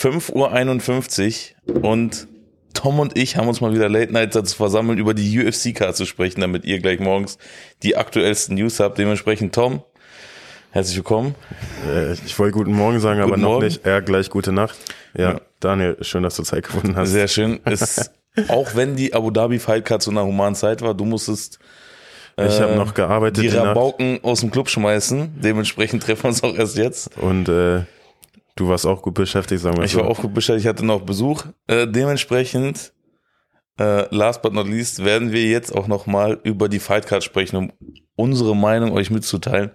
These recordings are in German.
5.51 Uhr und Tom und ich haben uns mal wieder Late Night dazu versammelt, über die UFC-Card zu sprechen, damit ihr gleich morgens die aktuellsten News habt. Dementsprechend, Tom, herzlich willkommen. Äh, Ich wollte guten Morgen sagen, aber Guten noch Morgen. nicht. Ja, gleich gute Nacht. Ja, Ja. Daniel, schön, dass du Zeit gefunden hast. Sehr schön. Es, auch wenn die Abu Dhabi Fight Card zu einer humanen Zeit war, du musstest ich habe äh, noch gearbeitet die Rabauken aus dem Club schmeißen. Dementsprechend treffen wir uns auch erst jetzt. und äh, du warst auch gut beschäftigt, sagen wir Ich so. war auch gut beschäftigt, ich hatte noch Besuch. Äh, dementsprechend, äh, last but not least, werden wir jetzt auch nochmal über die Fight Card sprechen, um unsere Meinung euch mitzuteilen.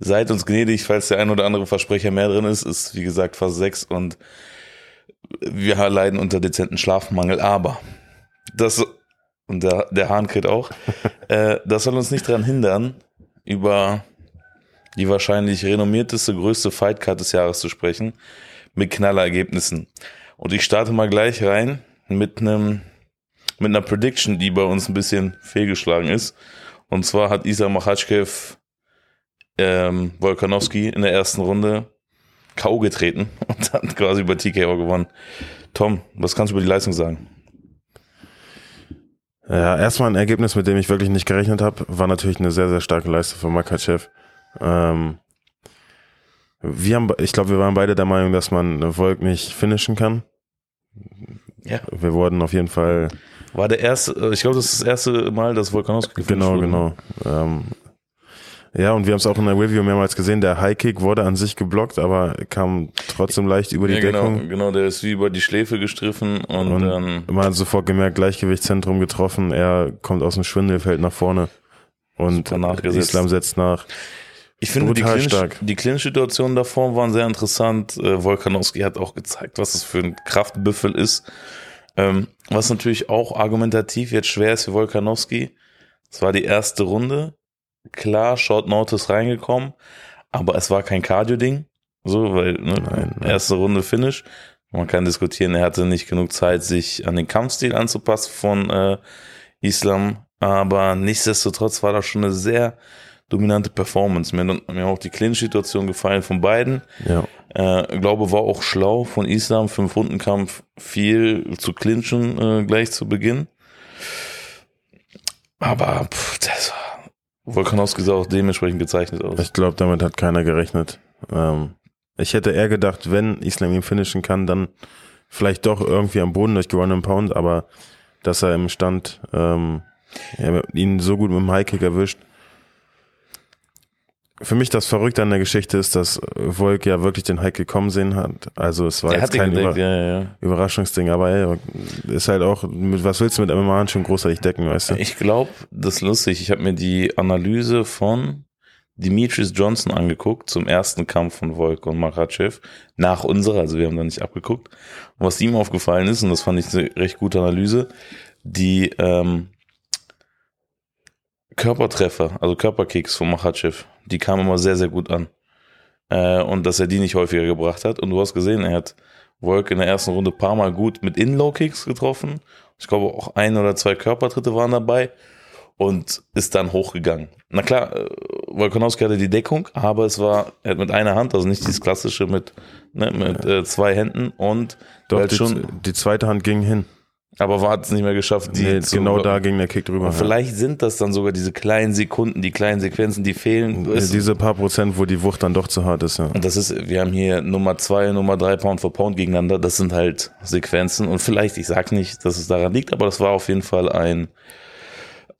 Seid uns gnädig, falls der ein oder andere Versprecher mehr drin ist. Ist, wie gesagt, fast sechs und wir leiden unter dezenten Schlafmangel. Aber das, und der, der Hahn kräht auch, äh, das soll uns nicht daran hindern, über die wahrscheinlich renommierteste, größte Fightcard des Jahres zu sprechen, mit Knallerergebnissen. Und ich starte mal gleich rein mit einem mit einer Prediction, die bei uns ein bisschen fehlgeschlagen ist. Und zwar hat Isa Machatschkew ähm, Volkanovski in der ersten Runde K.O. getreten und hat quasi über TKO gewonnen. Tom, was kannst du über die Leistung sagen? Ja, erstmal ein Ergebnis, mit dem ich wirklich nicht gerechnet habe, war natürlich eine sehr, sehr starke Leistung von Makachev. Ähm, wir haben, ich glaube, wir waren beide der Meinung, dass man Volk nicht finishen kann. Ja. Wir wurden auf jeden Fall War der erste, äh, ich glaube, das ist das erste Mal, dass Volkanovski gefinisht Genau, wurde. genau. Ähm, ja, und wir haben es auch in der Review mehrmals gesehen. Der High Kick wurde an sich geblockt, aber kam trotzdem leicht über die Ja, genau, Deckung. genau, der ist wie über die Schläfe gestriffen und, Und dann man hat sofort gemerkt, Gleichgewichtszentrum getroffen. Er kommt aus dem Schwindel, fällt nach vorne. Und. Islam setzt nach. Ich finde, die, stark. die Clinch-Situationen davor waren sehr interessant. Äh, Volkanowski hat auch gezeigt, was es für ein Kraftbüffel ist. Ähm, was natürlich auch argumentativ jetzt schwer ist für Volkanowski. Es war die erste Runde. Klar, Short Notice reingekommen, aber es war kein Cardio-Ding. So, weil, ne, Nein, nein. erste Runde Finish. Man kann diskutieren, er hatte nicht genug Zeit, sich an den Kampfstil anzupassen von äh, Islam. Aber nichtsdestotrotz war das schon eine sehr dominante Performance. Mir, hat- mir hat auch die Clinch-Situation gefallen von beiden. Ja. Äh, glaube, war auch schlau von Islam, fünf Runden Kampf viel zu clinchen äh, gleich zu Beginn. Aber pff, das war Volkanowski sah auch dementsprechend gezeichnet aus. Ich glaube, damit hat keiner gerechnet. Ähm, ich hätte eher gedacht, wenn Islam ihn finishen kann, dann vielleicht doch irgendwie am Boden durch Ground and Pound, aber dass er im Stand ähm, ihn so gut mit dem High Kick erwischt. Für mich das Verrückte an der Geschichte ist, dass Volk ja wirklich den High Kick kommen sehen hat. Also es war Er jetzt kein Über ja, ja. Überraschungsding, aber ey, ist halt auch, mit, was willst du mit MMA schon großartig decken, weißt du? Ich glaube, das ist lustig. Ich habe mir die Analyse von Demetrius Johnson angeguckt zum ersten Kampf von Volk und Makachev nach unserer, also wir haben da nicht abgeguckt. Und was ihm aufgefallen ist, und das fand ich eine recht gute Analyse, die ähm, Körpertreffer, also Körperkicks von Makachev, die kamen immer sehr, sehr gut an. Äh, und dass er die nicht häufiger gebracht hat. Und du hast gesehen, er hat Volk in der ersten Runde ein paar Mal gut mit In-Low-Kicks getroffen. Ich glaube auch ein oder zwei Körpertritte waren dabei und ist dann hochgegangen. Na klar, äh, Volkanowski hatte die Deckung, aber es war, er hat mit einer Hand, also nicht dieses klassische mit, ne, mit äh, zwei Händen und Doch, halt die, schon, die zweite Hand ging hin. Aber war es nicht mehr geschafft, die Nee, genau da ging der Kick drüber. Ja. vielleicht sind das dann sogar diese kleinen Sekunden, die kleinen Sequenzen, die fehlen. Diese paar Prozent, wo die Wucht dann doch zu hart ist, ja. Und das ist, wir haben hier Nummer zwei, Nummer drei Pound for Pound gegeneinander. Das sind halt Sequenzen. Und vielleicht, ich sag nicht, dass es daran liegt, aber das war auf jeden Fall ein,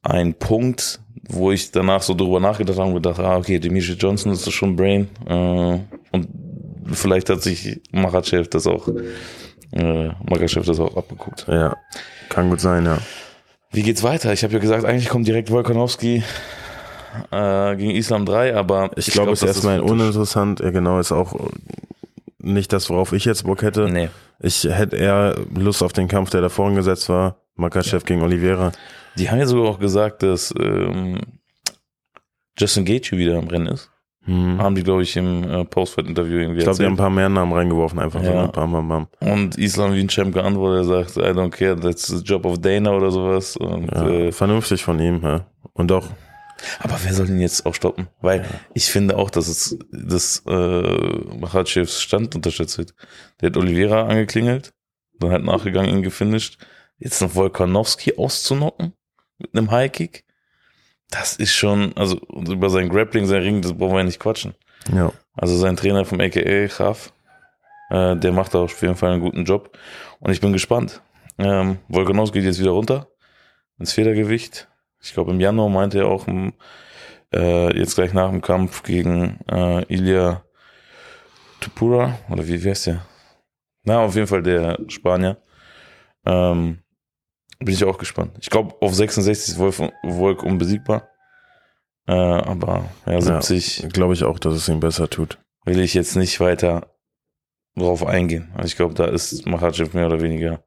ein Punkt, wo ich danach so drüber nachgedacht habe und gedacht, ah, okay, Demetri Johnson ist schon Brain. Äh, und vielleicht hat sich Makachev das auch, äh, Makachev das auch abgeguckt. Ja, kann gut sein, ja. Wie geht's weiter? Ich habe ja gesagt, eigentlich kommt direkt Volkanowski äh, gegen Islam 3, aber Ich, glaube, es ist erstmal uninteressant. Ja, genau, ist auch nicht das, worauf ich jetzt Bock hätte. Nee. Ich hätte eher Lust auf den Kampf, der da vorhin gesetzt war. Makachev gegen Oliveira. Die haben ja sogar auch gesagt, dass ähm, Justin Gaethje wieder im Rennen ist. Hm. Haben die, glaube ich, im äh, Post-Fight-Interview irgendwie Ich glaube, die haben ein paar mehr Namen reingeworfen, einfach so. Ja. Ne? Bam, bam, bam. Und Islam wie ein Champ geantwortet, er sagt, I don't care, that's the job of Dana oder sowas. Und Ja, äh, vernünftig von ihm, ja. Und auch Aber wer soll ihn jetzt auch stoppen? Weil ich finde auch, dass es dass äh, Machatschevs Stand unterschätzt wird. Der hat Oliveira angeklingelt, dann hat nachgegangen, ihn gefinisht. Jetzt noch Volkanowski auszunocken mit einem Highkick. Das ist schon, also über sein Grappling, sein Ring, das brauchen wir ja nicht quatschen. Ja. Also sein Trainer vom AKA, Graf, äh, der macht da auf jeden Fall einen guten Job. Und ich bin gespannt. Ähm, Volkanowski geht jetzt wieder runter ins Federgewicht. Ich glaube, im Januar meinte er auch, äh, jetzt gleich nach dem Kampf gegen äh, Ilya Tupura, oder wie, wie heißt der? Na, auf jeden Fall der Spanier. Ähm, bin ich auch gespannt. Ich glaube, auf 66 ist Wolf, Volk unbesiegbar. Äh, aber ja, 70 Ja, glaube ich auch, dass es ihm besser tut. will ich jetzt nicht weiter drauf eingehen. Also ich glaube, da ist Machachev mehr oder weniger.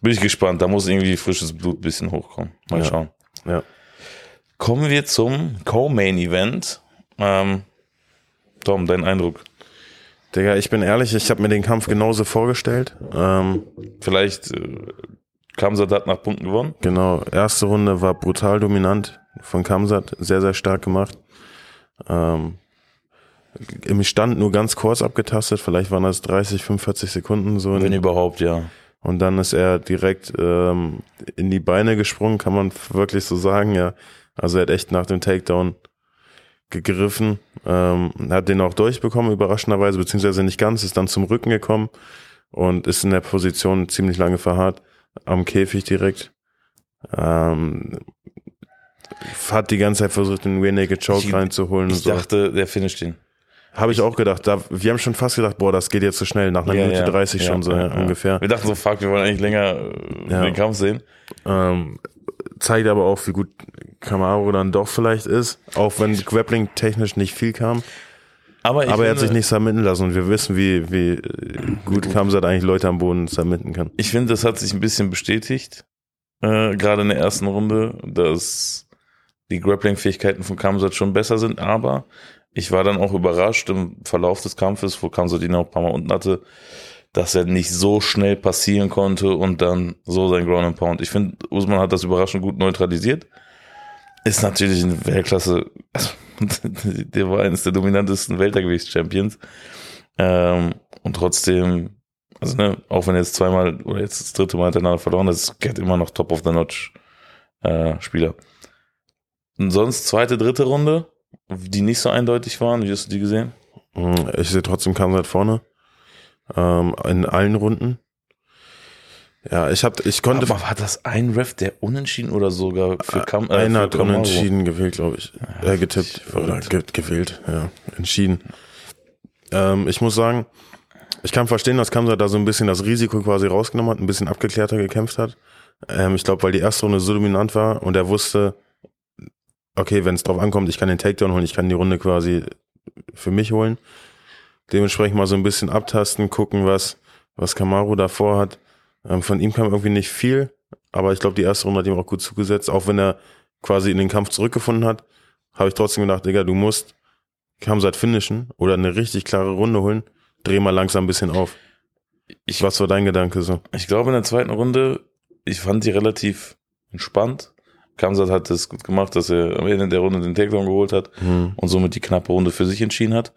Bin ich gespannt. Da muss irgendwie frisches Blut ein bisschen hochkommen. Mal Ja. schauen. Ja. Kommen wir zum Co-Main-Event. Ähm, Tom, dein Eindruck? Digga, ich bin ehrlich, ich habe mir den Kampf genauso vorgestellt. Ähm, Vielleicht äh, Kamsat hat nach Punkten gewonnen. genau, erste Runde war brutal dominant von Kamsat, sehr, sehr stark gemacht. Ähm, Im Stand nur ganz kurz abgetastet, vielleicht waren das 30, 45 Sekunden so. Wenn In, überhaupt, ja. und dann ist er direkt ähm, in die Beine gesprungen, kann man wirklich so sagen, ja. Also er hat echt nach dem Takedown gegriffen, ähm, hat den auch durchbekommen, überraschenderweise, beziehungsweise nicht ganz, ist dann zum Rücken gekommen und ist in der Position ziemlich lange verharrt, am Käfig direkt. Ähm, hat die ganze Zeit versucht, den Rear Naked Choke Ich- reinzuholen und Ich so. dachte, der finisht ihn. Habe ich auch gedacht. Da, wir haben schon fast gedacht, boah, das geht jetzt so schnell, nach einer Ja, Minute ja, 30 schon ja, so ja, ja. ungefähr. Wir dachten so, fuck, wir wollen eigentlich länger äh, den Kampf sehen. Ähm, zeigt aber auch, wie gut Camaro dann doch vielleicht ist, auch wenn Grappling technisch nicht viel kam. Aber, aber er hat sich nicht submitten lassen und wir wissen, wie, wie gut Kamsat eigentlich Leute am Boden submitten kann. Ich finde, das hat sich ein bisschen bestätigt, äh, gerade in der ersten Runde, dass die Grappling-Fähigkeiten von Kamsat schon besser sind, aber ich war dann auch überrascht im Verlauf des Kampfes, wo Kamsat ihn auch ein paar Mal unten hatte, dass er nicht so schnell passieren konnte und dann so sein Ground and Pound. Ich finde, Usman hat das überraschend gut neutralisiert. Ist natürlich in Weltklasse, also, der war eines der dominantesten Weltergewichts-Champions. Ähm, und trotzdem, also ne, auch wenn er jetzt zweimal oder jetzt das dritte Mal hintereinander verloren ist Cat immer noch Top of the Notch äh, Spieler. Und sonst zweite, dritte Runde, die nicht so eindeutig waren. Wie hast du die gesehen? Mhm, Ich sehe trotzdem Kamsat vorne. Ähm, in allen Runden. Ja, ich hab, ich konnte, Aber war das ein Ref, der unentschieden oder sogar für Kam äh, einer hat Kamaru? unentschieden gewählt, glaube ich. äh, getippt oder ge gewählt, ja, entschieden. Ähm, ich muss sagen, ich kann verstehen, dass Kamsat da so ein bisschen das Risiko quasi rausgenommen hat, ein bisschen abgeklärter gekämpft hat. Ähm, ich glaube, weil die erste Runde so dominant war und er wusste, okay, wenn es drauf ankommt, ich kann den Takedown holen, ich kann die Runde quasi für mich holen. Dementsprechend mal so ein bisschen abtasten, gucken, was, was Kamaru davor hat. Ähm, von ihm kam irgendwie nicht viel, aber ich glaube, die erste Runde hat ihm auch gut zugesetzt. Auch wenn er quasi in den Kampf zurückgefunden hat, habe ich trotzdem gedacht, Digga, du musst Kamsat finishen oder eine richtig klare Runde holen. Dreh mal langsam ein bisschen auf. Ich, Was war dein Gedanke so? ich glaube in der zweiten Runde, ich fand die relativ entspannt. Kamsat hat es gut gemacht, dass er am Ende der Runde den Takedown geholt hat. Hm. und somit die knappe Runde für sich entschieden hat.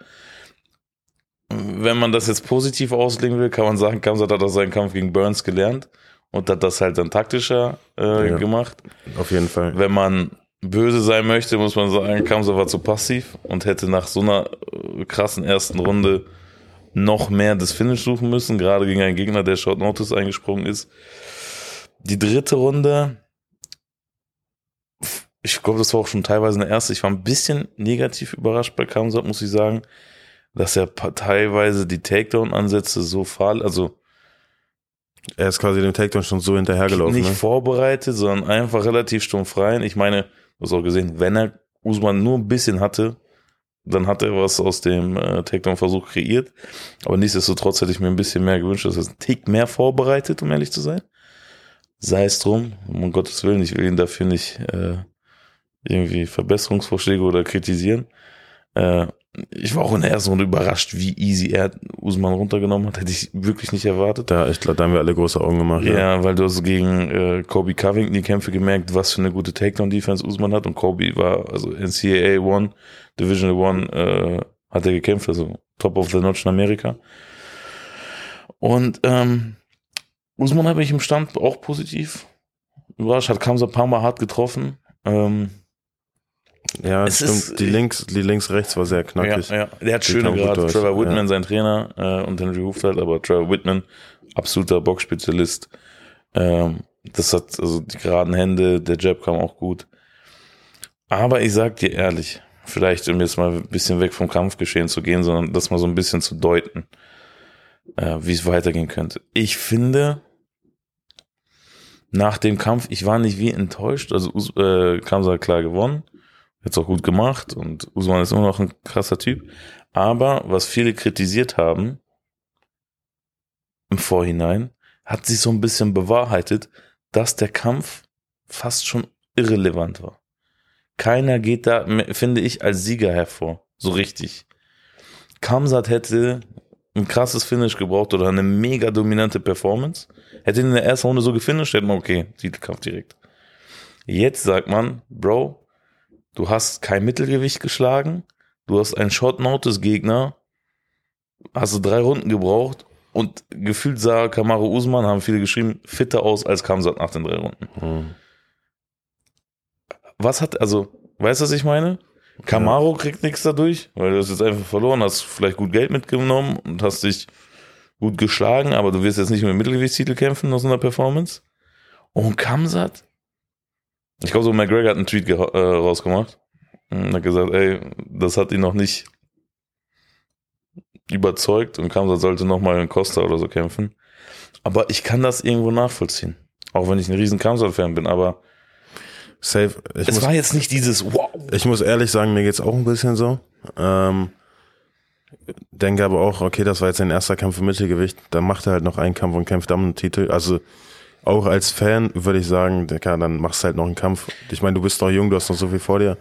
Wenn man das jetzt positiv auslegen will, kann man sagen, Kamsat hat aus seinem Kampf gegen Burns gelernt und hat das halt dann taktischer äh, Ja. gemacht. Auf jeden Fall. Wenn man böse sein möchte, muss man sagen, Kamsat war zu passiv und hätte nach so einer äh, krassen ersten Runde noch mehr das Finish suchen müssen, gerade gegen einen Gegner, der Short Notice eingesprungen ist. Die dritte Runde, ich glaube, das war auch schon teilweise eine erste. Ich war ein bisschen negativ überrascht bei Kamsat, muss ich sagen, dass er teilweise die Takedown-Ansätze so fahl, also Er ist quasi dem Takedown schon so hinterhergelaufen. nicht Ne? vorbereitet, sondern einfach relativ stumpf rein. Ich meine, du hast auch gesehen, wenn er Usman nur ein bisschen hatte, dann hat er was aus dem äh, Takedown-Versuch kreiert. Aber nichtsdestotrotz hätte ich mir ein bisschen mehr gewünscht, dass er einen Tick mehr vorbereitet, um ehrlich zu sein. Sei es drum, um Gottes Willen, ich will ihn dafür nicht äh, irgendwie Verbesserungsvorschläge oder kritisieren. Äh, ich war auch in der ersten Runde überrascht, wie easy er Usman runtergenommen hat. Hätte ich wirklich nicht erwartet. Da, ich glaube, da haben wir alle große Augen gemacht. Ja, ja weil du hast gegen äh, Kobe Covington die Kämpfe gemerkt, was für eine gute Takedown-Defense Usman hat. Und Kobe war, also NCAA One, Division One, äh, hat er gekämpft, also Top of the Notch in Amerika. Und ähm, Usman habe ich im Stand auch positiv überrascht, hat Kamsa ein paar Mal hart getroffen. Ähm, ja, Es stimmt. ist- die links, die links, rechts war sehr knackig. Ja, ja. Der hat schöne gerade. Trevor Whitman, ja. sein Trainer, äh, und Henry Hooft aber Trevor Whitman, absoluter Boxspezialist. Ähm, das hat, also die geraden Hände, der Jab kam auch gut. Aber ich sag dir ehrlich, vielleicht um jetzt mal ein bisschen weg vom Kampfgeschehen zu gehen, sondern das mal so ein bisschen zu deuten, äh, wie es weitergehen könnte. Ich finde, nach dem Kampf, ich war nicht wie enttäuscht, also äh, Kamsa hat klar gewonnen, jetzt auch gut gemacht und Usman ist immer noch ein krasser Typ. Aber was viele kritisiert haben im Vorhinein, hat sich so ein bisschen bewahrheitet, dass der Kampf fast schon irrelevant war. Keiner geht da, finde ich, als Sieger hervor. So richtig. Kamsat hätte ein krasses Finish gebraucht oder eine mega dominante Performance. Hätte ihn in der ersten Runde so gefinisht, hätte man, okay, Titelkampf direkt. Jetzt sagt man, Bro, du hast kein Mittelgewicht geschlagen, du hast einen Short Notice Gegner, hast du drei Runden gebraucht und gefühlt sah Kamaru Usman, haben viele geschrieben, fitter aus als Kamsat nach den drei Runden. Hm. Was hat, also, weißt du, was ich meine? Camaro kriegt nichts dadurch, weil du hast jetzt einfach verloren, hast vielleicht gut Geld mitgenommen und hast dich gut geschlagen, aber du wirst jetzt nicht mit dem Mittelgewichtstitel kämpfen aus einer Performance. Und Kamsat? Ich glaube, so McGregor hat einen Tweet äh, rausgemacht und hat gesagt, ey, das hat ihn noch nicht überzeugt und Kamsat sollte nochmal in Costa oder so kämpfen. Aber ich kann das irgendwo nachvollziehen. Auch wenn ich ein riesen Kamsat-Fan bin, aber Safe. Ich es muss, war jetzt nicht dieses Wow. ich muss ehrlich sagen, mir geht's auch ein bisschen so. Ähm, denke aber auch, okay, das war jetzt sein erster Kampf im Mittelgewicht. Dann macht er halt noch einen Kampf und kämpft dann einen Titel. Also auch als Fan würde ich sagen, Digga, dann machst du halt noch einen Kampf. Ich meine, du bist noch jung, du hast noch so viel vor dir.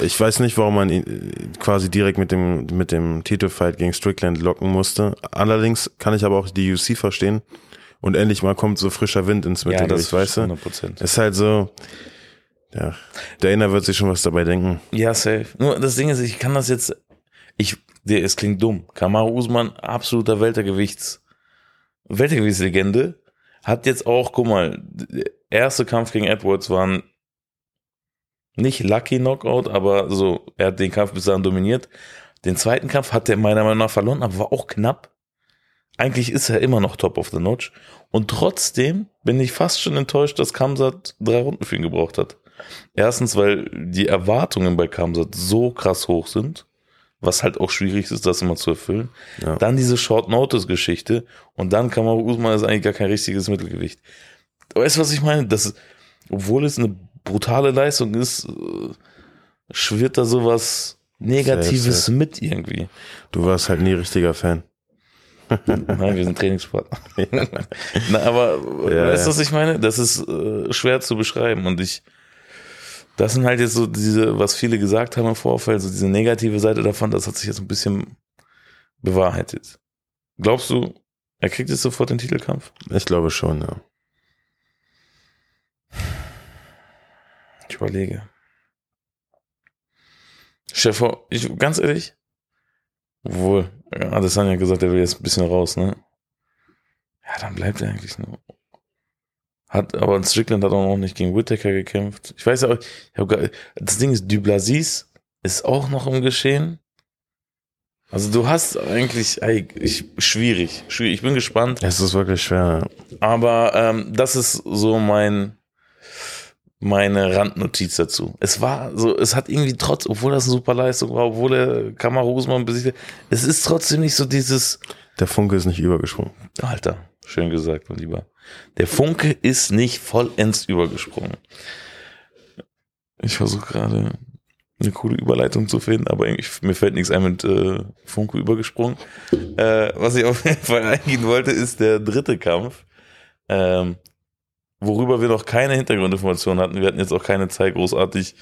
Ich weiß nicht, warum man ihn äh, quasi direkt mit dem, mit dem Titelfight gegen Strickland locken musste. Allerdings kann ich aber auch die UC verstehen. Und endlich mal kommt so frischer Wind ins Mittelgewicht, weißt du? 100 Prozent. Ist halt so, ja, Dana wird sich schon was dabei denken. Ja, safe. Nur das Ding ist, ich kann das jetzt, ich, der, es klingt dumm. Kamaru Usman, absoluter Weltergewichts, Weltergewichtslegende, hat jetzt auch, guck mal, der erste Kampf gegen Edwards war ein nicht lucky Knockout, aber so, er hat den Kampf bis dahin dominiert. Den zweiten Kampf hat er meiner Meinung nach verloren, aber war auch knapp. Eigentlich ist er immer noch top of the notch. Und trotzdem bin ich fast schon enttäuscht, dass Kamsat drei Runden für ihn gebraucht hat. Erstens, weil die Erwartungen bei Kamsat so krass hoch sind, was halt auch schwierig ist, das immer zu erfüllen. Ja. Dann diese Short Notice Geschichte und dann Kamaru Usman ist eigentlich gar kein richtiges Mittelgewicht. Weißt du, was ich meine? Das, obwohl es eine brutale Leistung ist, äh, schwirrt da sowas Negatives Safe, mit irgendwie. Du warst halt nie richtiger Fan. Nein, wir sind Trainingspartner. Na, aber Ja, weißt du, ja. was ich meine? Das ist äh, schwer zu beschreiben und ich, das sind halt jetzt so diese, was viele gesagt haben im Vorfeld, so diese negative Seite davon, das hat sich jetzt ein bisschen bewahrheitet. Glaubst du, er kriegt jetzt sofort den Titelkampf? Ich glaube schon, ja. Ich überlege. Chef, ich, ganz ehrlich, obwohl, ja, Adesanya gesagt, er will jetzt ein bisschen raus, ne? Ja, dann bleibt er eigentlich nur. Hat, aber Strickland hat auch noch nicht gegen Whittaker gekämpft. Ich weiß ja auch, ich hab gar, das Ding ist, Dublasis ist auch noch im Geschehen. Also du hast eigentlich, ey, ich, schwierig, schwierig. Ich bin gespannt. Es ist wirklich schwer. Aber ähm, das ist so mein meine Randnotiz dazu. Es war so, es hat irgendwie trotz, obwohl das eine super Leistung war, obwohl er Kamaru Usman besiegt, hat, es ist trotzdem nicht so dieses, Der Funke ist nicht übergesprungen. Alter, schön gesagt, mein Lieber. Der Funke ist nicht vollends übergesprungen. Ich versuche gerade eine coole Überleitung zu finden, aber irgendwie, mir fällt nichts ein mit äh, Funke übergesprungen. Äh, was ich auf jeden Fall eingehen wollte, ist der dritte Kampf. Ähm, worüber wir noch keine Hintergrundinformationen hatten. Wir hatten jetzt auch keine Zeit, großartig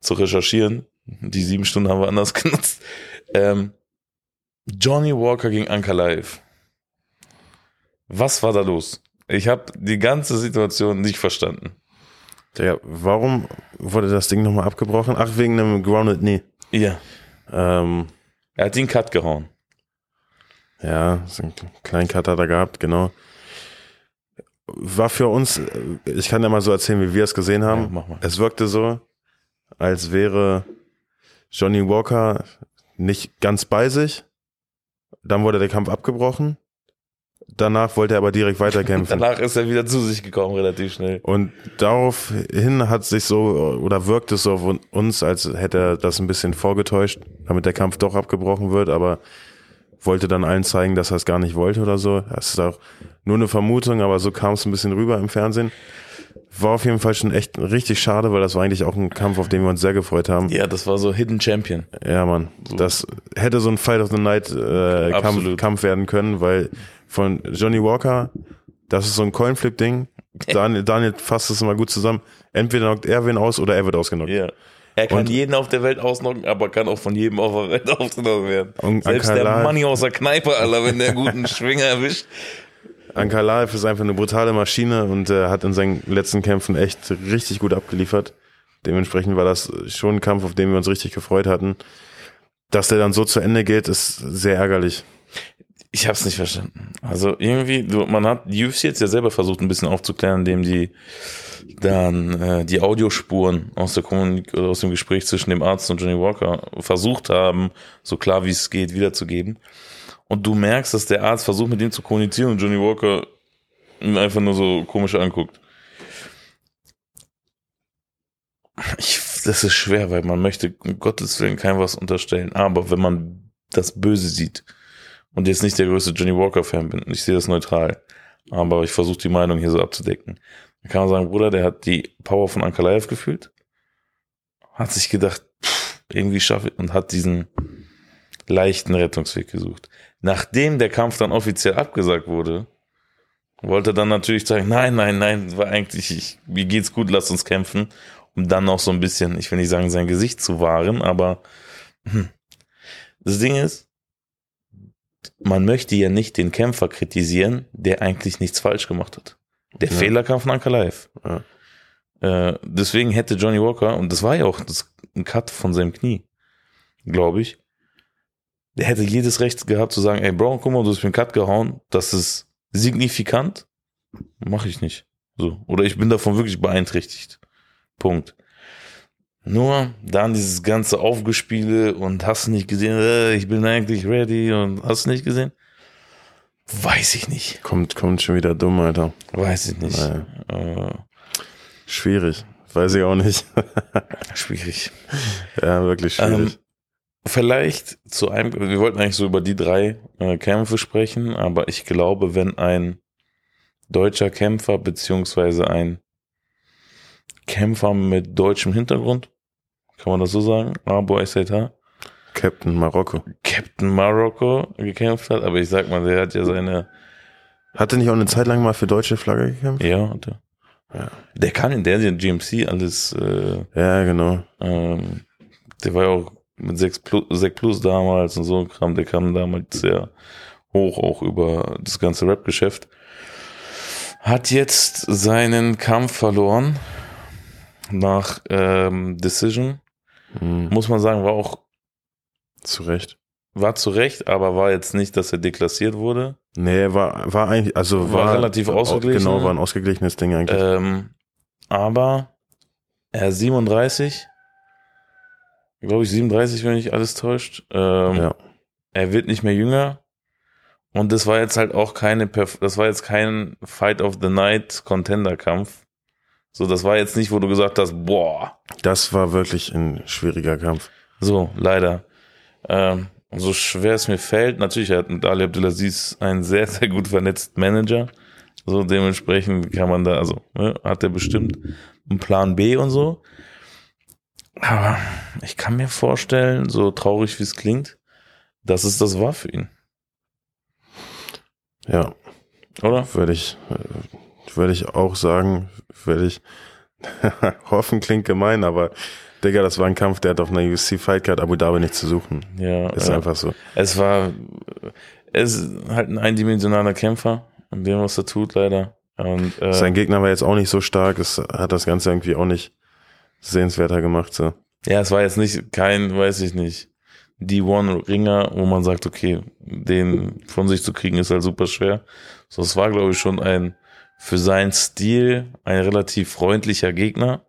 zu recherchieren. Die sieben Stunden haben wir anders genutzt. Ähm, Johnny Walker gegen Ankalaev. Was war da los? Ich habe die ganze Situation nicht verstanden. Ja, warum wurde das Ding nochmal abgebrochen? Ach, wegen einem Grounded Knee. Ja. Ähm, Er hat den Cut gehauen. ja, so einen kleinen Cut hat er gehabt, genau. War für uns, ich kann ja mal so erzählen, wie wir es gesehen haben. Ja, mach mal. Es wirkte so, als wäre Johnny Walker nicht ganz bei sich. Dann wurde der Kampf abgebrochen. Danach wollte er aber direkt weiterkämpfen. Danach ist er wieder zu sich gekommen, relativ schnell. Und daraufhin hat sich so, oder wirkt es so auf uns, als hätte er das ein bisschen vorgetäuscht, damit der Kampf doch abgebrochen wird, aber wollte dann allen zeigen, dass er es gar nicht wollte oder so. Das ist auch nur eine Vermutung, aber so kam es ein bisschen rüber im Fernsehen. War auf jeden Fall schon echt richtig schade, weil das war eigentlich auch ein Kampf, auf den wir uns sehr gefreut haben. Ja, das war so Hidden Champion. Ja, Mann. Das hätte so ein Fight of the Night äh, Kampf. Kampf werden können, weil von Johnny Walker, das ist so ein Coinflip-Ding. Daniel, Daniel fasst es immer gut zusammen. Entweder knockt er wen aus oder er wird ausgenockt. Ja. Er kann Und- jeden auf der Welt ausnocken, aber kann auch von jedem auf der Welt ausgenommen werden. Und Selbst der Ankalaev- Money aus der Kneipe, Alter, wenn der guten Schwinger erwischt. Ankalaev ist einfach eine brutale Maschine und äh, hat in seinen letzten Kämpfen echt richtig gut abgeliefert. Dementsprechend war das schon ein Kampf, auf den wir uns richtig gefreut hatten. Dass der dann so zu Ende geht, ist sehr ärgerlich. Ich hab's nicht verstanden. Also irgendwie, du, man hat die UFC jetzt ja selber versucht, ein bisschen aufzuklären, indem die dann äh, die Audiospuren aus der Kommunik oder aus dem Gespräch zwischen dem Arzt und Johnny Walker versucht haben, so klar wie es geht, wiederzugeben. Und du merkst, dass der Arzt versucht, mit ihm zu kommunizieren und Johnny Walker ihn einfach nur so komisch anguckt. Ich, das ist schwer, weil man möchte um Gottes Willen keinem was unterstellen. Aber wenn man das Böse sieht und jetzt nicht der größte Johnny Walker-Fan bin, ich sehe das neutral, aber ich versuche die Meinung hier so abzudecken, dann kann man sagen, Bruder, der hat die Power von Ankalaev gefühlt, hat sich gedacht, pff, irgendwie schaffe ich und hat diesen leichten Rettungsweg gesucht. Nachdem der Kampf dann offiziell abgesagt wurde, wollte er dann natürlich sagen, nein, nein, nein, war eigentlich, ich, mir geht's gut, lasst uns kämpfen, um dann noch so ein bisschen, ich will nicht sagen, sein Gesicht zu wahren, aber hm. das Ding ist, man möchte ja nicht den Kämpfer kritisieren, der eigentlich nichts falsch gemacht hat. Der Ja. Fehler kam von Ankalaev. Ja. Äh, deswegen hätte Johnny Walker, und das war ja auch das, ein Cut von seinem Knie, glaube ich, der hätte jedes Recht gehabt zu sagen, ey Bro, guck mal, du hast mir einen Cut gehauen, das ist signifikant, mache ich nicht. So. Oder ich bin davon wirklich beeinträchtigt. Punkt. Nur dann dieses ganze Aufgespiele und hast nicht gesehen, äh, ich bin eigentlich ready und hast nicht gesehen? Weiß ich nicht. Kommt, kommt schon wieder dumm, Alter. Weiß ich nicht. Äh, Schwierig. Weiß ich auch nicht. schwierig. ja, wirklich schwierig. Ähm, vielleicht zu einem, wir wollten eigentlich so über die drei äh, Kämpfe sprechen, aber ich glaube, wenn ein deutscher Kämpfer beziehungsweise ein Kämpfer mit deutschem Hintergrund, kann man das so sagen, Abo SZH, Captain Marokko. Captain Marokko gekämpft hat, aber ich sag mal, der hat ja seine, Hatte nicht auch eine Zeit lang mal für deutsche Flagge gekämpft? ja, hat er. Ja. Der kann in der GMC alles, äh, Ja, genau. Ähm, der war ja auch mit 6 plus, 6 plus damals und so Kram, der kam damals sehr hoch auch über das ganze Rap-Geschäft. Hat jetzt seinen Kampf verloren nach ähm, Decision. Hm, Muss man sagen, war auch, zu Recht. war zu Recht, aber war jetzt nicht, dass er deklassiert wurde. Nee, war, war eigentlich, also War war, relativ ausgeglichen, Genau, ne? war ein ausgeglichenes Ding eigentlich. Ähm, aber er ist 37, glaube ich 37, wenn mich alles täuscht. Ähm, ja. er wird nicht mehr jünger. Und das war jetzt halt auch keine, Perf das war jetzt kein Fight of the Night Contender Kampf. So, das war jetzt nicht, wo du gesagt hast, boah, Das war wirklich ein schwieriger Kampf. so, leider. Ähm, so schwer es mir fällt, natürlich hat mit Ali Abdelaziz einen sehr, sehr gut vernetzten Manager. So, dementsprechend kann man da, also, ne, hat er bestimmt einen Plan B und so. Aber ich kann mir vorstellen, so traurig wie es klingt, dass es das war für ihn, Ja, oder? würde ich, äh, würde ich auch sagen, würde ich hoffen klingt gemein, aber Digga, das war ein Kampf, der hat auf einer UFC Fight Card Abu Dhabi nichts zu suchen. Ja, Ist äh, einfach so. es war, es ist halt ein eindimensionaler Kämpfer, in dem, was er tut, leider. Und, äh, Sein Gegner war jetzt auch nicht so stark, es hat das Ganze irgendwie auch nicht sehenswerter gemacht, so. ja, es war jetzt nicht kein, weiß ich nicht, D1-Ringer, wo man sagt, okay, den von sich zu kriegen ist halt super schwer. So, es war, glaube ich, schon ein, für seinen Stil, ein relativ freundlicher Gegner.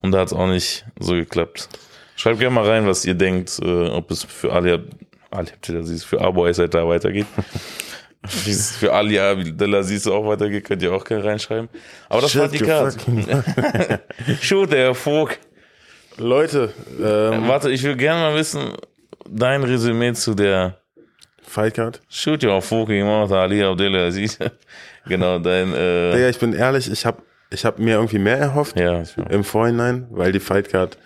Und da hat es auch nicht so geklappt. Schreibt gerne mal rein, was ihr denkt, äh, ob es für Ali, Ali Abdelaziz, für Abu Aizad da weitergeht. Wie es für Ali Abdelaziz auch weitergeht, könnt ihr auch gerne reinschreiben. Aber das war die you Karte. Shoot, der Vogt. Leute, ähm, Warte, ich will gerne mal wissen, dein Resümee zu der Fight Card. Shoot Your Fucking Mouth Ali Abdelaziz. genau, dein, äh, Digga, ich bin ehrlich, ich habe ich hab mir irgendwie mehr erhofft ja, ich, im Vorhinein, weil die Fight Card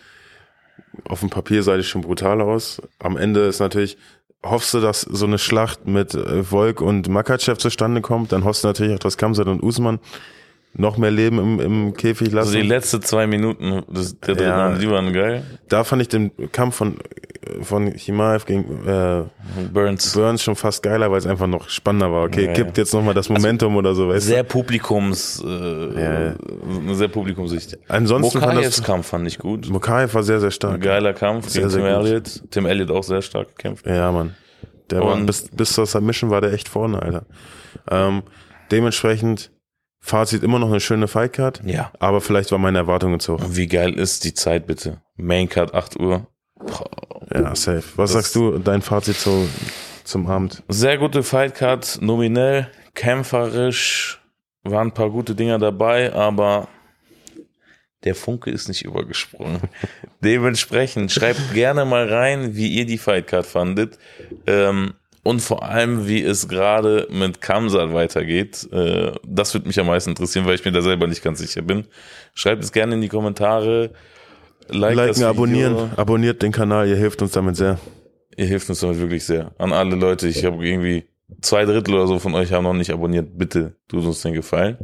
auf dem Papier sah die schon brutal aus. Am Ende ist natürlich, hoffst du, dass so eine Schlacht mit äh, Volk und Makachev zustande kommt, dann hoffst du natürlich auch, dass Kamsat und Usman noch mehr Leben im, im Käfig also die lassen. letzten zwei Minuten des, der dritten Ja. Die waren geil. da fand ich den Kampf von, von Chimaev gegen äh, Burns. Burns schon fast geiler, weil es einfach noch spannender war. Okay, Ja, kippt jetzt nochmal das Momentum oder so, weißt Sehr Publikums, äh, Ja. sehr Publikumssicht. du. Ansonsten fand Mokayevs das, Kampf fand ich gut. Mokaev war sehr, sehr Ein stark. geiler Kampf Sehr, gegen sehr Tim gut. Elliott. Tim Elliott auch sehr stark gekämpft. Ja, Mann. Der war bis, bis zur Submission war der echt vorne, Alter. Ähm, dementsprechend, Fazit immer noch eine schöne Fightcard, Ja. aber vielleicht war meine Erwartungen zu hoch. Wie geil ist die Zeit bitte? Maincard 8 Uhr. Ja, safe. Was sagst du, dein Fazit zu, zum Abend? Sehr gute Fightcard, nominell, kämpferisch, waren ein paar gute Dinger dabei, aber der Funke ist nicht übergesprungen. Dementsprechend schreibt gerne mal rein, wie ihr die Fightcard fandet ähm, und vor allem, wie es gerade mit Kamsat weitergeht. Äh, das würde mich am meisten interessieren, weil ich mir da selber nicht ganz sicher bin. Schreibt es gerne in die Kommentare. Like Liken, abonnieren, abonniert den Kanal, ihr hilft uns damit sehr. Ihr hilft uns damit wirklich sehr. An alle Leute, ich habe irgendwie zwei Drittel oder so von euch haben noch nicht abonniert. Bitte tut uns den Gefallen.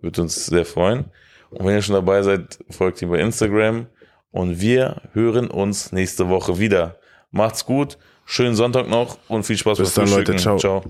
Würde uns sehr freuen. Und wenn ihr schon dabei seid, folgt ihm bei Instagram. Und wir hören uns nächste Woche wieder. Macht's gut, schönen Sonntag noch und viel Spaß Bis beim dann, Leute. Ciao. Ciao.